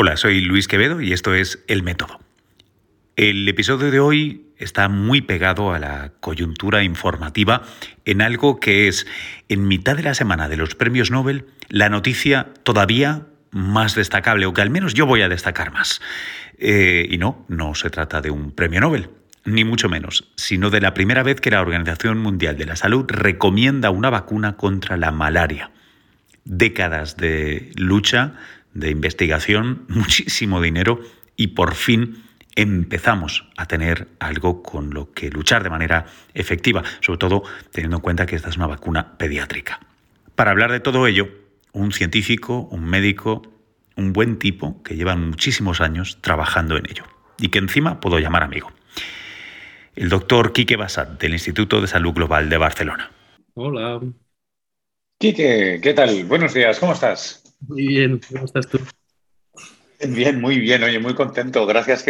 Hola, soy Luis Quevedo y esto es El Método. El episodio de hoy está muy pegado a la coyuntura informativa en algo que es, en mitad de la semana de los premios Nobel, la noticia todavía más destacable, o que al menos yo voy a destacar más. Eh, y no, no se trata de un premio Nobel, ni mucho menos, sino de la primera vez que la Organización Mundial de la Salud recomienda una vacuna contra la malaria. Décadas de lucha, de investigación, muchísimo dinero y por fin empezamos a tener algo con lo que luchar de manera efectiva, sobre todo teniendo en cuenta que esta es una vacuna pediátrica. Para hablar de todo ello, un científico, un médico, un buen tipo que lleva muchísimos años trabajando en ello y que encima puedo llamar amigo. El doctor Quique Basat del Instituto de Salud Global de Barcelona. Hola. Quique, ¿qué tal? Buenos días, ¿cómo estás? Muy bien, ¿cómo estás tú? Bien, muy bien, oye, muy contento. Gracias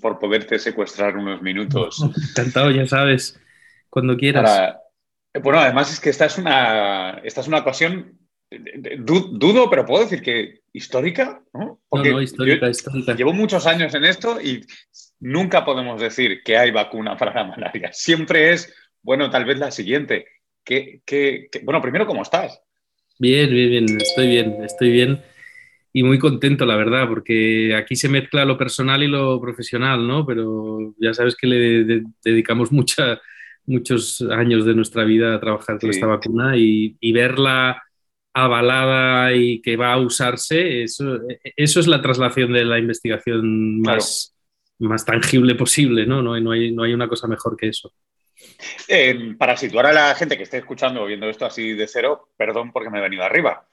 por poderte secuestrar unos minutos. Encantado, ya sabes, cuando quieras. bueno, además es que esta es una, esta es una ocasión, dudo, pero puedo decir que histórica, ¿no? no, no, histórica, histórica. Llevo muchos años en esto y nunca podemos decir que hay vacuna para la malaria. Siempre es, bueno, tal vez la siguiente. bueno, primero, ¿cómo estás? Bien, bien, bien, estoy bien, estoy bien y muy contento, la verdad, porque aquí se mezcla lo personal y lo profesional, ¿no? Pero ya sabes que le dedicamos mucha, muchos años de nuestra vida a trabajar con esta vacuna y, verla avalada y que va a usarse, eso, eso es la traslación de la investigación más, más tangible posible, ¿no? No, no, hay, no hay una cosa mejor que eso. Eh, para situar a la gente que esté escuchando o viendo esto así de cero, perdón porque me he venido arriba.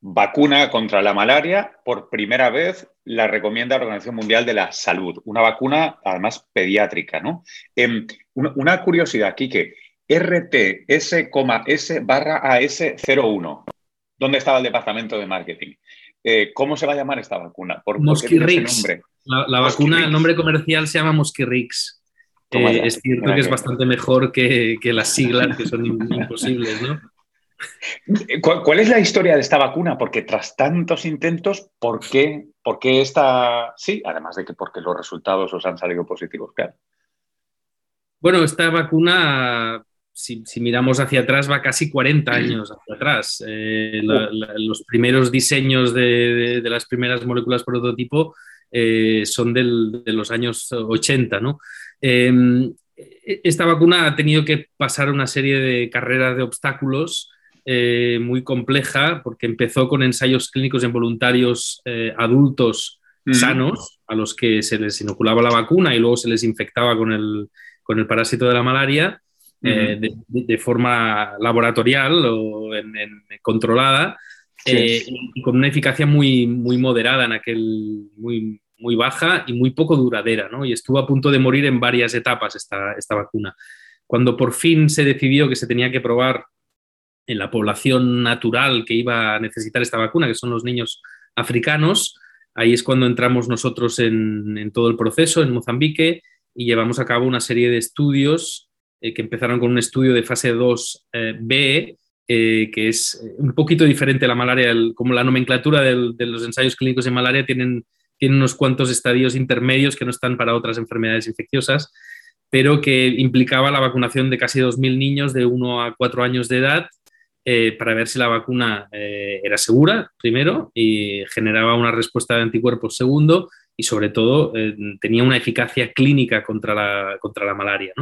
Vacuna contra la malaria, por primera vez la recomienda la Organización Mundial de la Salud. Una vacuna, además, pediátrica, ¿no? Em, una, curiosidad, Quique. RTS, barra AS01. ¿Dónde estaba el departamento de marketing? Eh, ¿Cómo se va a llamar esta vacuna? ¿Por, nombre? La, vacuna, el nombre comercial se llama Mosquirix. Eh, es cierto que es bastante mejor que, que las siglas, que son imposibles, ¿no? ¿Cuál, es la historia de esta vacuna? Porque tras tantos intentos, ¿por qué, por qué esta sí? Además de que porque los resultados os han salido positivos, claro. Bueno, esta vacuna, si, miramos hacia atrás, va casi 40 años hacia atrás. Eh, los primeros diseños de, las primeras moléculas prototipo eh, son de los años 80, ¿no? Em, esta vacuna ha tenido que pasar una serie de carreras de obstáculos eh, muy compleja porque empezó con ensayos clínicos en voluntarios eh, adultos sanos a los que se les inoculaba la vacuna y luego se les infectaba con el, con el parásito de la malaria eh, de, forma laboratorial o controlada y con una eficacia muy, muy moderada en aquel, muy, muy baja y muy poco duradera, ¿no? Y estuvo a punto de morir en varias etapas esta, esta vacuna. Cuando por fin se decidió que se tenía que probar en la población natural que iba a necesitar esta vacuna, que son los niños africanos. Ahí es cuando entramos nosotros en, todo el proceso en Mozambique y llevamos a cabo una serie de estudios eh, que empezaron con un estudio de fase 2B, eh, que es un poquito diferente a la malaria, como la nomenclatura de los ensayos clínicos en malaria tienen, tienen unos cuantos estadios intermedios que no están para otras enfermedades infecciosas, pero que implicaba la vacunación de casi 2.000 niños de 1 a 4 años de edad eh, para ver si la vacuna eh, era segura, primero, y generaba una respuesta de anticuerpos, segundo, y sobre todo eh, tenía una eficacia clínica contra la, contra la malaria.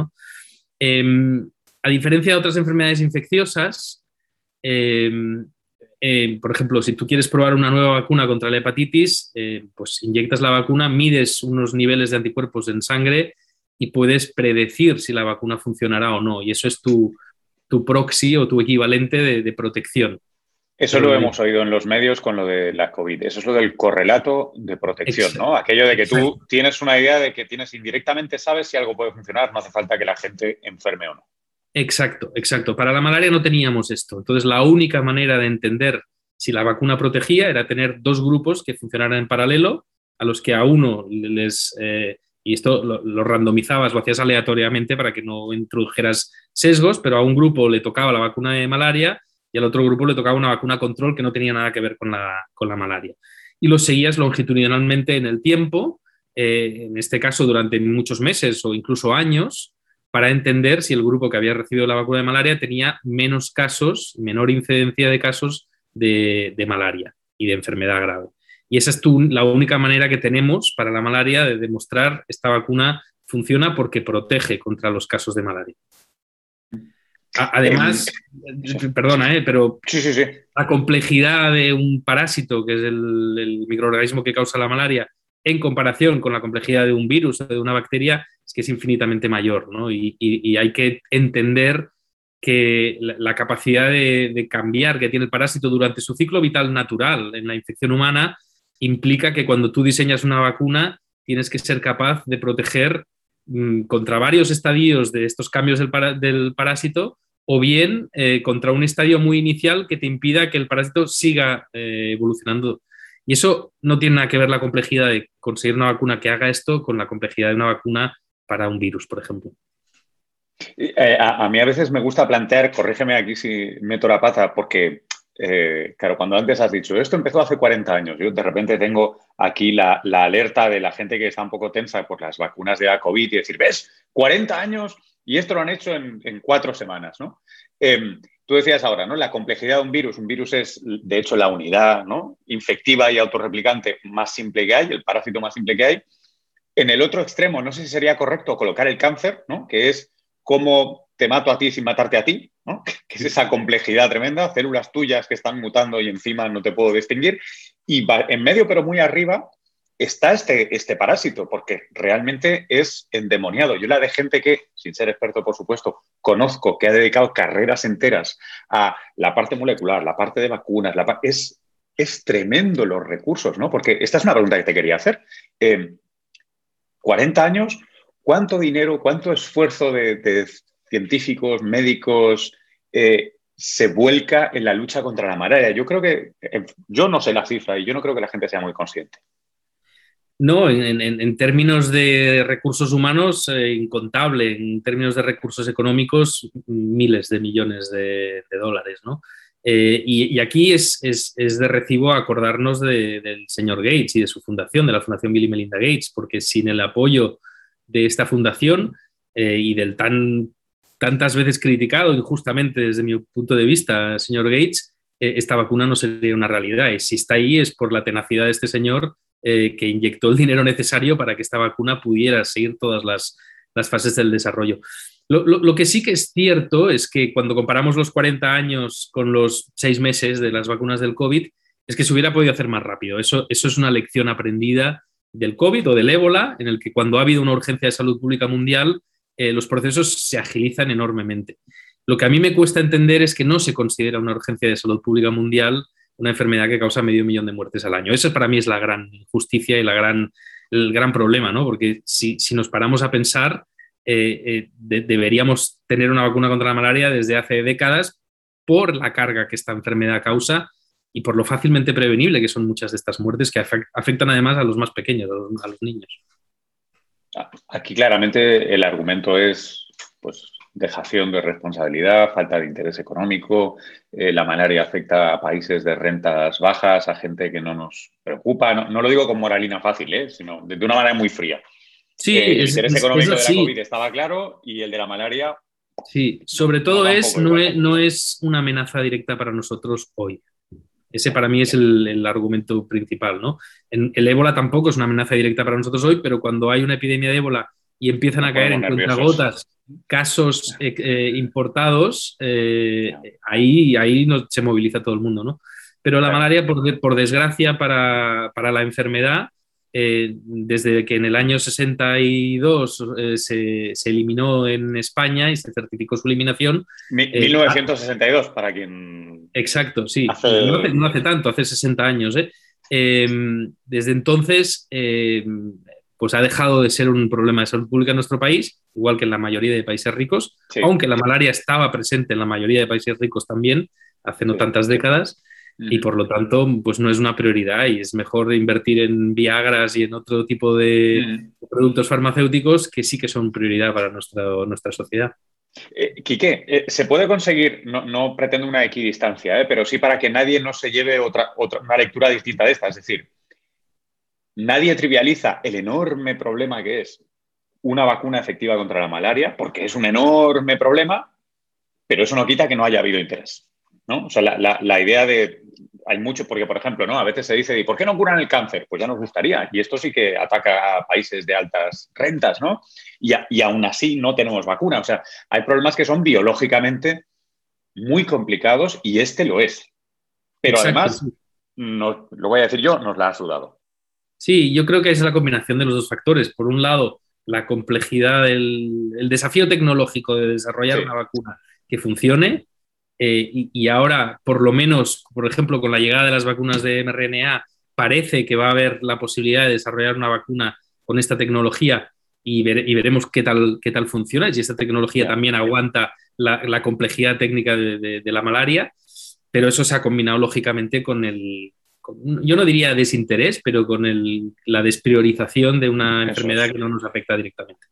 Em, a diferencia de otras enfermedades infecciosas, em, por ejemplo, si tú quieres probar una nueva vacuna contra la hepatitis, pues inyectas la vacuna, mides unos niveles de anticuerpos en sangre y puedes predecir si la vacuna funcionará o no. Y eso es tu, tu proxy o tu equivalente de, protección. Eso lo hemos oído en los medios con lo de la COVID. Eso es lo del correlato de protección, ¿no? Aquello de que tú tienes una idea de que tienes indirectamente sabes si algo puede funcionar, no hace falta que la gente enferme o no. Exacto, exacto. Para la malaria no teníamos esto. Entonces, la única manera de entender si la vacuna protegía era tener dos grupos que funcionaran en paralelo, a los que a uno les eh, y esto lo, randomizabas, lo hacías aleatoriamente para que no introdujeras sesgos, pero a un grupo le tocaba la vacuna de malaria y al otro grupo le tocaba una vacuna control que no tenía nada que ver con la, con la malaria. y los seguías longitudinalmente en el tiempo, eh, en este caso durante muchos meses o incluso años, para entender si el grupo que había recibido la vacuna de malaria tenía menos casos, menor incidencia de casos de, malaria y de enfermedad grave. Y esa es la única manera que tenemos para la malaria de demostrar esta vacuna funciona porque protege contra los casos de malaria. Además, em, perdona, ¿eh? pero la complejidad de un parásito, que es el, microorganismo que causa la malaria, en comparación con la complejidad de un virus o de una bacteria, es que es infinitamente mayor, ¿no? Y, hay que entender que la, capacidad de, cambiar que tiene el parásito durante su ciclo vital natural en la infección humana implica que cuando tú diseñas una vacuna tienes que ser capaz de proteger mm, contra varios estadios de estos cambios del, parásito o bien eh, contra un estadio muy inicial que te impida que el parásito siga eh, evolucionando. Y eso no tiene nada que ver la complejidad de conseguir una vacuna que haga esto con la complejidad de una vacuna para un virus, por ejemplo. Eh, a, mí a veces me gusta plantear, corrígeme aquí si meto la pata, porque, eh, claro, cuando antes has dicho, esto empezó hace 40 años, yo de repente tengo aquí la, alerta de la gente que está un poco tensa por las vacunas de la COVID y decir, ves, 40 años y esto lo han hecho en, cuatro semanas, ¿no? Em, tú decías ahora, ¿no? La complejidad de un virus. Un virus es, de hecho, la unidad ¿no? infectiva y autorreplicante más simple que hay, el parásito más simple que hay. En el otro extremo, no sé si sería correcto colocar el cáncer, ¿no? que es cómo te mato a ti sin matarte a ti, ¿no? que es esa complejidad tremenda, células tuyas que están mutando y encima no te puedo distinguir. Y en medio, pero muy arriba, está este, este parásito, porque realmente es endemoniado. Yo la de gente que, sin ser experto, por supuesto, conozco, que ha dedicado carreras enteras a la parte molecular, la parte de vacunas, la es, es tremendo los recursos, ¿no? Porque esta es una pregunta que te quería hacer. 40 años, ¿cuánto dinero, cuánto esfuerzo de, científicos, médicos eh, se vuelca en la lucha contra la malaria? Yo creo que, eh, yo no sé la cifra y yo no creo que la gente sea muy consciente. No, en, términos de recursos humanos, eh, incontable. En términos de recursos económicos, miles de millones de, dólares, ¿no? y, aquí es, de recibo acordarnos del señor Gates y de su fundación, de la Fundación Bill y Melinda Gates, porque sin el apoyo de esta fundación eh, y del tan tantas veces criticado injustamente desde mi punto de vista, señor Gates, eh, esta vacuna no sería una realidad. Y si está ahí es por la tenacidad de este señor eh, que inyectó el dinero necesario para que esta vacuna pudiera seguir todas las, fases del desarrollo. Lo, que sí que es cierto es que cuando comparamos los 40 años con los 6 meses de las vacunas del COVID, es que se hubiera podido hacer más rápido. Eso, eso es una lección aprendida del COVID o del ébola, en el que cuando ha habido una urgencia de salud pública mundial, eh, los procesos se agilizan enormemente. Lo que a mí me cuesta entender es que no se considera una urgencia de salud pública mundial una enfermedad que causa medio millón de muertes al año. Eso para mí es la gran injusticia y la gran, el gran problema, ¿no? Porque si, nos paramos a pensar, eh, eh, deberíamos tener una vacuna contra la malaria desde hace décadas por la carga que esta enfermedad causa y por lo fácilmente prevenible que son muchas de estas muertes que afectan además a los más pequeños, a los, niños. Aquí claramente el argumento es pues, dejación de responsabilidad, falta de interés económico, eh, la malaria afecta a países de rentas bajas, a gente que no nos preocupa. No, lo digo con moralina fácil, ¿eh? sino de, una manera muy fría. Sí, el interés económico de la COVID estaba claro y el de la malaria. Sí, sobre todo es no, es, no es una amenaza directa para nosotros hoy. Ese para mí es el, argumento principal, ¿no? el ébola tampoco es una amenaza directa para nosotros hoy, pero cuando hay una epidemia de ébola y empiezan a caer en cuentagotas casos eh, eh, importados, eh, ahí, ahí se moviliza todo el mundo, ¿no? Pero la malaria, por, por desgracia para, para, la enfermedad, desde que en el año 62 se, se, eliminó en España y se certificó su eliminación. 1962, para quien Exacto, sí. No, hace, tanto, hace 60 años. desde entonces, pues ha dejado de ser un problema de salud pública en nuestro país, igual que en la mayoría de países ricos, aunque la malaria estaba presente en la mayoría de países ricos también, hace no tantas décadas, y por lo tanto, pues no es una prioridad y es mejor invertir en Viagras y en otro tipo de productos farmacéuticos que sí que son prioridad para nuestra, nuestra sociedad. Eh, Quique, eh, se puede conseguir, no, pretendo una equidistancia, eh, pero sí para que nadie no se lleve otra, otra, una lectura distinta de esta. Es decir, nadie trivializa el enorme problema que es una vacuna efectiva contra la malaria, porque es un enorme problema, pero eso no quita que no haya habido interés. ¿no? O sea, la, idea de. Hay mucho, porque, por ejemplo, ¿no? A veces se dice, ¿y por qué no curan el cáncer? Pues ya nos gustaría. Y esto sí que ataca a países de altas rentas, ¿no? Y, y aún así no tenemos vacuna. O sea, hay problemas que son biológicamente muy complicados y este lo es. Pero además, lo voy a decir yo, nos la ha sudado. Sí, yo creo que es la combinación de los dos factores. Por un lado, la complejidad, el, desafío tecnológico de desarrollar una vacuna que funcione. Eh, y, ahora, por lo menos, por ejemplo, con la llegada de las vacunas de mRNA, parece que va a haber la posibilidad de desarrollar una vacuna con esta tecnología y, veremos qué tal, qué tal funciona y si esta tecnología también aguanta la, complejidad técnica de, la malaria, pero eso se ha combinado lógicamente con el, yo no diría desinterés, pero con la despriorización de una enfermedad que no nos afecta directamente.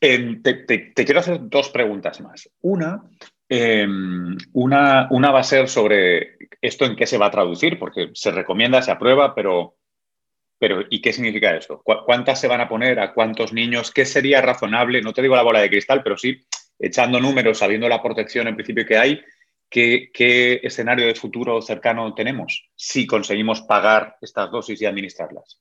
Em, te, quiero hacer dos preguntas más. Una, em, una, una, va a ser sobre esto en qué se va a traducir, porque se recomienda, se aprueba, pero, pero ¿y qué significa eso? ¿Cuántas se van a poner? ¿A cuántos niños? ¿Qué sería razonable? No te digo la bola de cristal, pero sí echando números, sabiendo la protección en principio que hay, ¿qué, escenario de futuro cercano tenemos si conseguimos pagar estas dosis y administrarlas?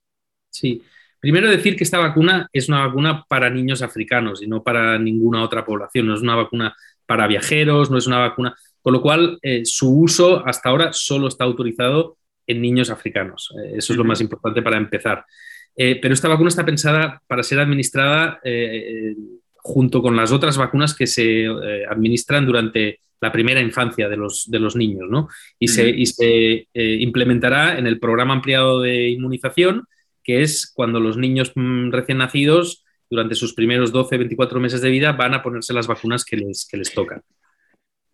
Sí, primero decir que esta vacuna es una vacuna para niños africanos y no para ninguna otra población, no es una vacuna para viajeros, no es una vacuna, con lo cual eh, su uso hasta ahora solo está autorizado en niños africanos. Eh, eso es lo más importante para empezar. Eh, pero esta vacuna está pensada para ser administrada junto con las otras vacunas que se administran durante la primera infancia de los, de los niños, ¿no? Y se, se eh, implementará en el programa ampliado de inmunización, que es cuando los niños mm, recién nacidos, durante sus primeros 12, 24 meses de vida, van a ponerse las vacunas que les, que les tocan.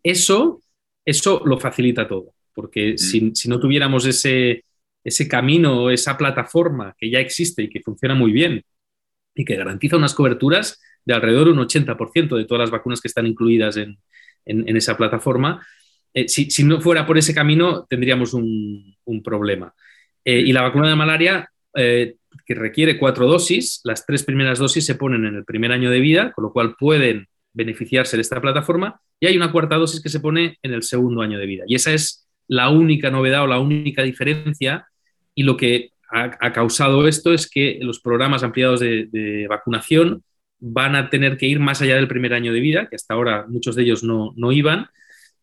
Eso, eso lo facilita todo, porque si, no tuviéramos ese, ese camino, esa plataforma que ya existe y que funciona muy bien y que garantiza unas coberturas de alrededor de un 80% de todas las vacunas que están incluidas en, en, esa plataforma. Eh, si, no fuera por ese camino, tendríamos un, problema. Eh, y la vacuna de malaria, eh, que requiere cuatro dosis, las tres primeras dosis se ponen en el primer año de vida, con lo cual pueden beneficiarse de esta plataforma, y hay una cuarta dosis que se pone en el segundo año de vida. Y esa es la única novedad o la única diferencia, y lo que ha, causado esto es que los programas ampliados de vacunación van a tener que ir más allá del primer año de vida, que hasta ahora muchos de ellos no, iban,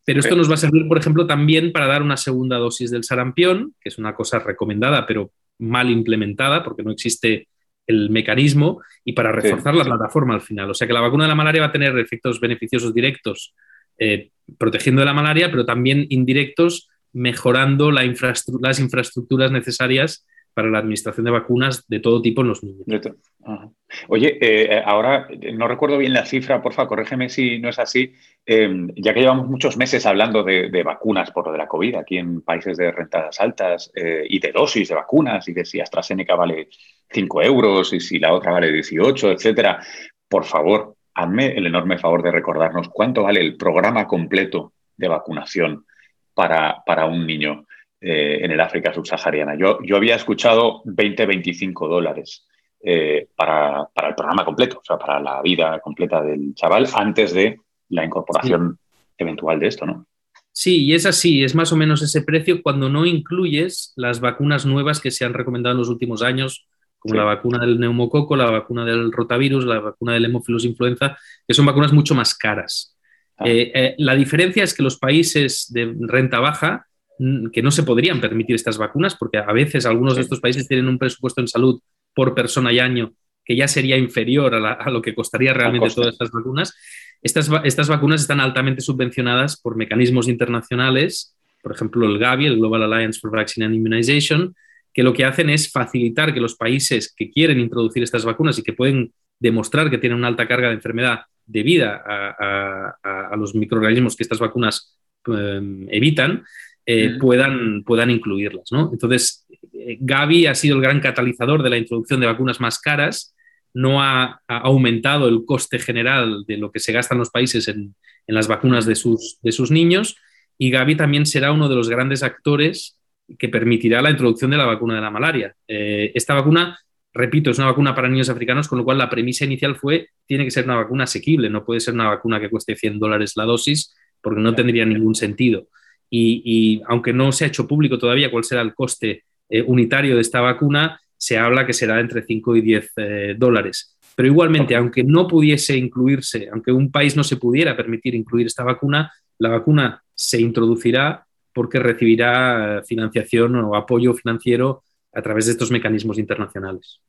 pero esto nos va a servir, por ejemplo, también para dar una segunda dosis del sarampión, que es una cosa recomendada, pero mal implementada, porque no existe el mecanismo, y para reforzar la plataforma al final. O sea que la vacuna de la malaria va a tener efectos beneficiosos directos eh, protegiendo de la malaria, pero también indirectos mejorando las infraestructuras necesarias para la administración de vacunas de todo tipo en los niños. Oye, eh, ahora no recuerdo bien la cifra, porfa, corrígeme si no es así, em, ya que llevamos muchos meses hablando de, vacunas por lo de la COVID aquí en países de rentadas altas eh, y de dosis de vacunas y de si AstraZeneca vale 5 euros y si la otra vale 18, etcétera. Por favor, hazme el enorme favor de recordarnos cuánto vale el programa completo de vacunación para, para un niño. Eh, en el África subsahariana. Yo, yo había escuchado 20-25 dólares eh, para, el programa completo, o sea, para la vida completa del chaval antes de la incorporación eventual de esto, ¿no? Sí, y es así, es más o menos ese precio cuando no incluyes las vacunas nuevas que se han recomendado en los últimos años, como la vacuna del neumococo, la vacuna del rotavirus, la vacuna del hemófilos influenza, que son vacunas mucho más caras. Ah. Eh, la diferencia es que los países de renta baja que no se podrían permitir estas vacunas, porque a veces algunos de estos países tienen un presupuesto en salud por persona y año que ya sería inferior a, lo que costaría realmente todas estas vacunas. Estas, estas, vacunas están altamente subvencionadas por mecanismos internacionales, por ejemplo el Gavi, el Global Alliance for Vaccine and Immunization, que lo que hacen es facilitar que los países que quieren introducir estas vacunas y que pueden demostrar que tienen una alta carga de enfermedad debida a, a los microorganismos que estas vacunas em, evitan, eh, puedan, puedan incluirlas. ¿no? Entonces, eh, Gavi ha sido el gran catalizador de la introducción de vacunas más caras, no ha, aumentado el coste general de lo que se gasta en los países en, las vacunas de sus, de sus niños y Gavi también será uno de los grandes actores que permitirá la introducción de la vacuna de la malaria. Eh, esta vacuna, repito, es una vacuna para niños africanos, con lo cual la premisa inicial fue, tiene que ser una vacuna asequible, no puede ser una vacuna que cueste 100 dólares la dosis, porque no tendría ningún sentido. Y, aunque no se ha hecho público todavía cuál será el coste eh, unitario de esta vacuna, se habla que será entre 5 y 10 eh, dólares. Pero igualmente, aunque no pudiese incluirse, aunque un país no se pudiera permitir incluir esta vacuna, la vacuna se introducirá porque recibirá financiación o apoyo financiero a través de estos mecanismos internacionales.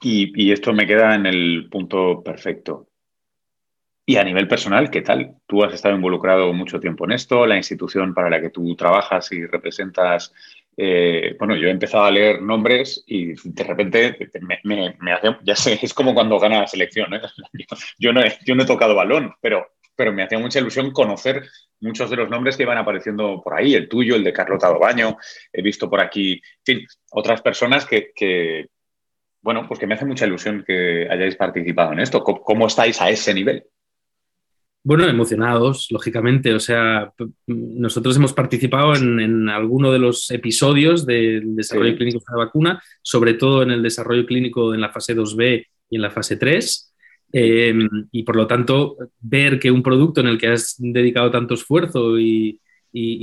Y, esto me queda en el punto perfecto. Y a nivel personal, ¿qué tal? Tú has estado involucrado mucho tiempo en esto, la institución para la que tú trabajas y representas. Eh, bueno, yo he empezado a leer nombres y de repente me, hace, ya sé, es como cuando gana la selección. ¿eh? Yo, no he, tocado balón, pero pero me hacía mucha ilusión conocer muchos de los nombres que iban apareciendo por ahí, el tuyo, el de Carlota Dobaño, he visto por aquí, en fin, otras personas que, bueno, pues que me hace mucha ilusión que hayáis participado en esto. ¿Cómo, estáis a ese nivel? Bueno, emocionados, lógicamente. O sea, nosotros hemos participado en, alguno de los episodios del desarrollo clínico de la vacuna, sobre todo en el desarrollo clínico en la fase 2B y en la fase 3. Em, y por lo tanto, ver que un producto en el que has dedicado tanto esfuerzo y,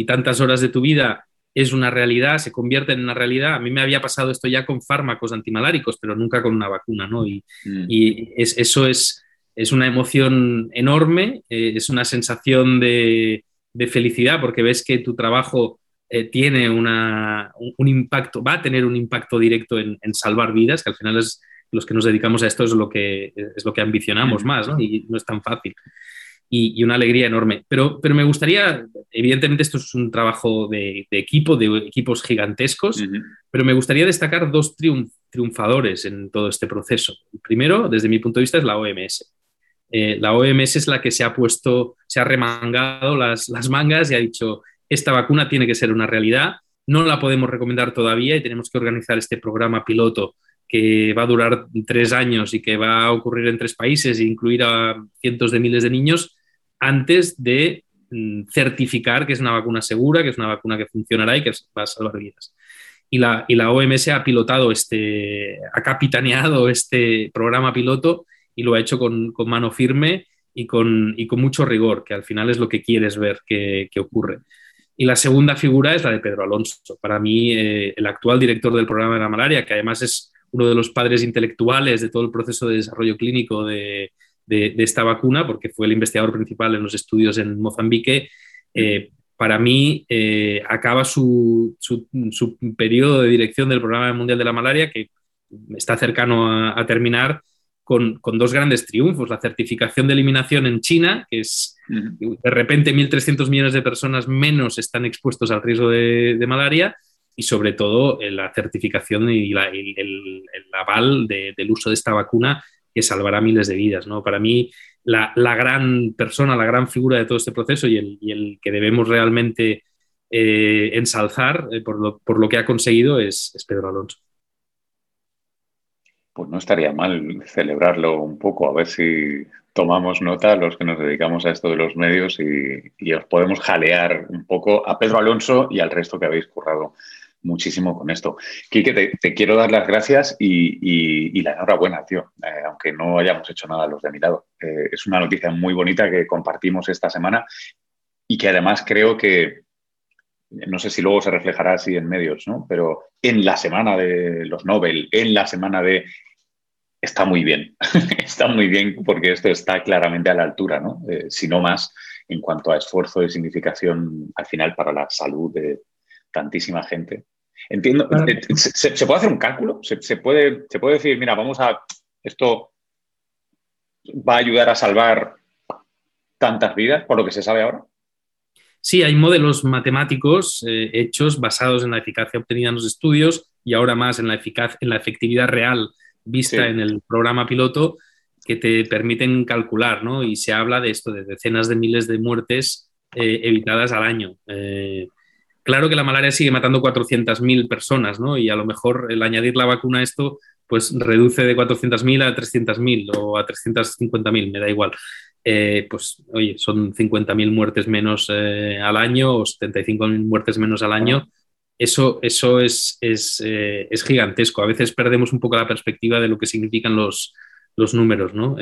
tantas horas de tu vida es una realidad, se convierte en una realidad. A mí me había pasado esto ya con fármacos antimaláricos, pero nunca con una vacuna, ¿no? Y, mm. eso es, es, una emoción enorme, eh, es una sensación de, felicidad porque ves que tu trabajo eh, tiene una, un, impacto, va a tener un impacto directo en, en salvar vidas, que al final es los que nos dedicamos a esto es lo que, es lo que ambicionamos más, ¿no? Y no es tan fácil. Y, una alegría enorme. Pero, pero me gustaría, evidentemente esto es un trabajo de, equipo, de equipos gigantescos, pero me gustaría destacar dos triunfadores en todo este proceso. El primero, desde mi punto de vista, es la OMS. Eh, la OMS es la que se ha puesto, se ha remangado las, mangas y ha dicho, esta vacuna tiene que ser una realidad, no la podemos recomendar todavía y tenemos que organizar este programa piloto que va a durar tres años y que va a ocurrir en tres países e incluir a cientos de miles de niños antes de mm, certificar que es una vacuna segura, que es una vacuna que funcionará y que va a salvar vidas. Y la, y la OMS ha pilotado este, ha capitaneado este programa piloto y lo ha hecho con, mano firme y con, y con, mucho rigor, que al final es lo que quieres ver que, ocurre. Y la segunda figura es la de Pedro Alonso. Para mí, eh, el actual director del programa de la malaria, que además es uno de los padres intelectuales de todo el proceso de desarrollo clínico de, esta vacuna, porque fue el investigador principal en los estudios en Mozambique. Eh, para mí, eh, acaba su, periodo de dirección del Programa Mundial de la Malaria, que está cercano a, terminar, con, dos grandes triunfos. La certificación de eliminación en China, que es de repente 1.300 millones de personas menos están expuestos al riesgo de malaria, y sobre todo eh, la certificación y el, aval del uso de esta vacuna que salvará miles de vidas. ¿no? Para mí, la, gran persona, la gran figura de todo este proceso y el, que debemos realmente eh, ensalzar eh, por, lo, que ha conseguido es, Pedro Alonso. Pues no estaría mal celebrarlo un poco, a ver si tomamos nota los que nos dedicamos a esto de los medios y, y os podemos jalear un poco a Pedro Alonso y al resto que habéis currado muchísimo con esto. Quique, te, quiero dar las gracias y, la enhorabuena, tío, eh, aunque no hayamos hecho nada los de mi lado. Eh, es una noticia muy bonita que compartimos esta semana y que además creo que, no sé si luego se reflejará así en medios, ¿no? Pero en la semana de los Nobel, en la semana de... Está muy bien, está muy bien porque esto está claramente a la altura, ¿no? Eh, si no más, en cuanto a esfuerzo y significación al final para la salud de tantísima gente. Entiendo, eh, ¿se, puede hacer un cálculo? ¿Se, puede, ¿Se puede decir, mira, vamos a, esto va a ayudar a salvar tantas vidas por lo que se sabe ahora? Sí, hay modelos matemáticos eh, hechos basados en la eficacia obtenida en los estudios y ahora más en la, eficaz en la efectividad real vista en el programa piloto que te permiten calcular, ¿no? Y se habla de esto, de decenas de miles de muertes eh, evitadas al año. Claro que la malaria sigue matando 400.000 personas, ¿no? Y a lo mejor el añadir la vacuna a esto, pues reduce de 400.000 a 300.000 o a 350.000, me da igual. Eh, pues oye, son 50.000 muertes menos eh, al año o 75.000 muertes menos al año. Eso, eso es, es, es, gigantesco. A veces perdemos un poco la perspectiva de lo que significan los, los números, ¿no?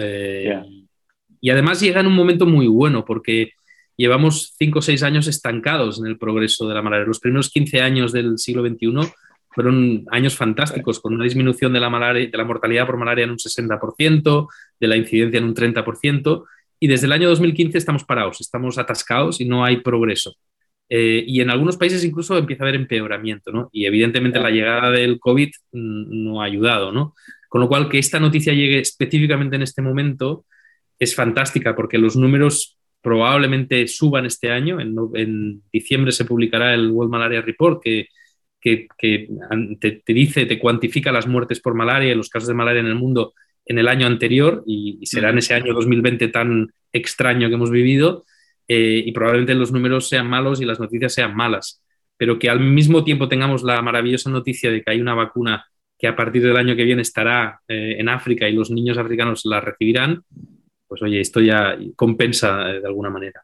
Y además llega en un momento muy bueno porque llevamos 5 o 6 años estancados en el progreso de la malaria. Los primeros 15 años del siglo XXI fueron años fantásticos, con una disminución de la, malaria, de la mortalidad por malaria en un 60%, de la incidencia en un 30%, y desde el año 2015 estamos parados, estamos atascados y no hay progreso. Eh, y en algunos países incluso empieza a haber empeoramiento, ¿no? Y evidentemente la llegada del COVID no ha ayudado, ¿no? Con lo cual, que esta noticia llegue específicamente en este momento es fantástica porque los números probablemente suban este año. En, diciembre se publicará el World Malaria Report que, que, te, dice, te cuantifica las muertes por malaria y los casos de malaria en el mundo en el año anterior y, será en ese año 2020 tan extraño que hemos vivido eh, y probablemente los números sean malos y las noticias sean malas, pero que al mismo tiempo tengamos la maravillosa noticia de que hay una vacuna que a partir del año que viene estará eh, en África y los niños africanos la recibirán, pues oye, esto ya compensa eh, de alguna manera.